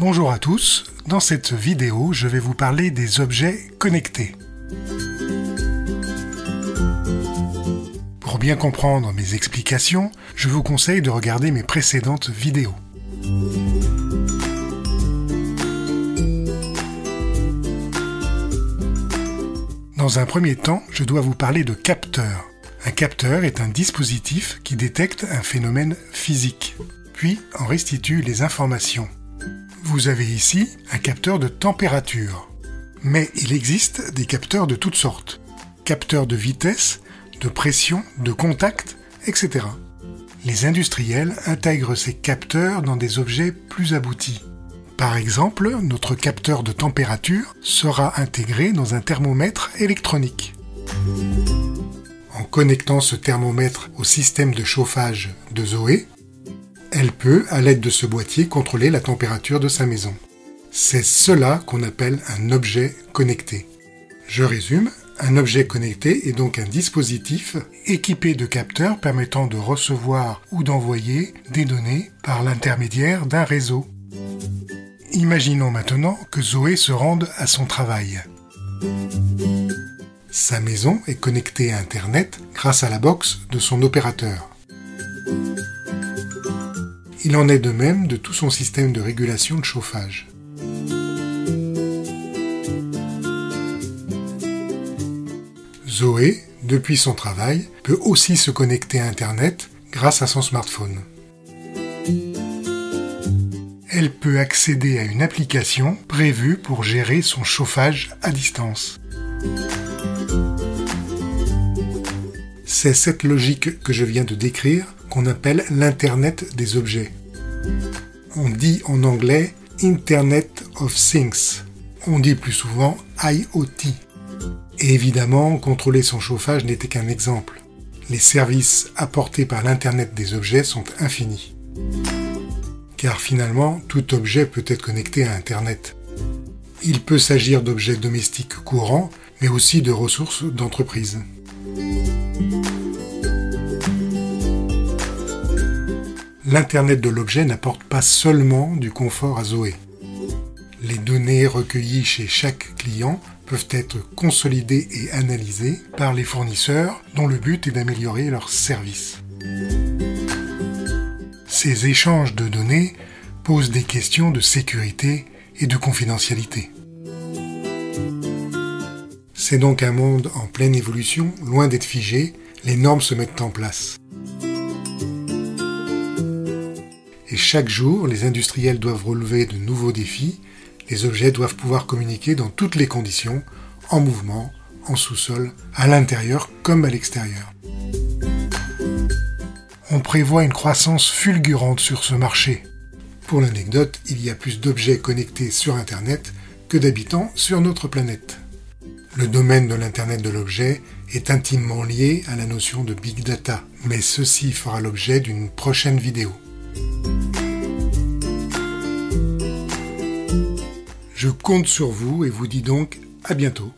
Bonjour à tous, dans cette vidéo je vais vous parler des objets connectés. Pour bien comprendre mes explications, je vous conseille de regarder mes précédentes vidéos. Dans un premier temps, je dois vous parler de capteur. Un capteur est un dispositif qui détecte un phénomène physique, puis en restitue les informations. Vous avez ici un capteur de température. Mais il existe des capteurs de toutes sortes. Capteurs de vitesse, de pression, de contact, etc. Les industriels intègrent ces capteurs dans des objets plus aboutis. Par exemple, notre capteur de température sera intégré dans un thermomètre électronique. En connectant ce thermomètre au système de chauffage de Zoé, elle peut, à l'aide de ce boîtier, contrôler la température de sa maison. C'est cela qu'on appelle un objet connecté. Je résume, un objet connecté est donc un dispositif équipé de capteurs permettant de recevoir ou d'envoyer des données par l'intermédiaire d'un réseau. Imaginons maintenant que Zoé se rende à son travail. Sa maison est connectée à Internet grâce à la box de son opérateur. Il en est de même de tout son système de régulation de chauffage. Zoé, depuis son travail, peut aussi se connecter à Internet grâce à son smartphone. Elle peut accéder à une application prévue pour gérer son chauffage à distance. C'est cette logique que je viens de décrire qu'on appelle l'Internet des objets. On dit en anglais Internet of Things. On dit plus souvent IoT. Et évidemment, contrôler son chauffage n'était qu'un exemple. Les services apportés par l'Internet des objets sont infinis. Car finalement, tout objet peut être connecté à Internet. Il peut s'agir d'objets domestiques courants, mais aussi de ressources d'entreprise. l'Internet de l'objet n'apporte pas seulement du confort à Zoé. Les données recueillies chez chaque client peuvent être consolidées et analysées par les fournisseurs dont le but est d'améliorer leur service. Ces échanges de données posent des questions de sécurité et de confidentialité. C'est donc un monde en pleine évolution, loin d'être figé, les normes se mettent en place. Et chaque jour, les industriels doivent relever de nouveaux défis. Les objets doivent pouvoir communiquer dans toutes les conditions, en mouvement, en sous-sol, à l'intérieur comme à l'extérieur. On prévoit une croissance fulgurante sur ce marché. Pour l'anecdote, il y a plus d'objets connectés sur Internet que d'habitants sur notre planète. Le domaine de l'Internet de l'objet est intimement lié à la notion de big data, mais ceci fera l'objet d'une prochaine vidéo. Je compte sur vous et vous dis donc à bientôt.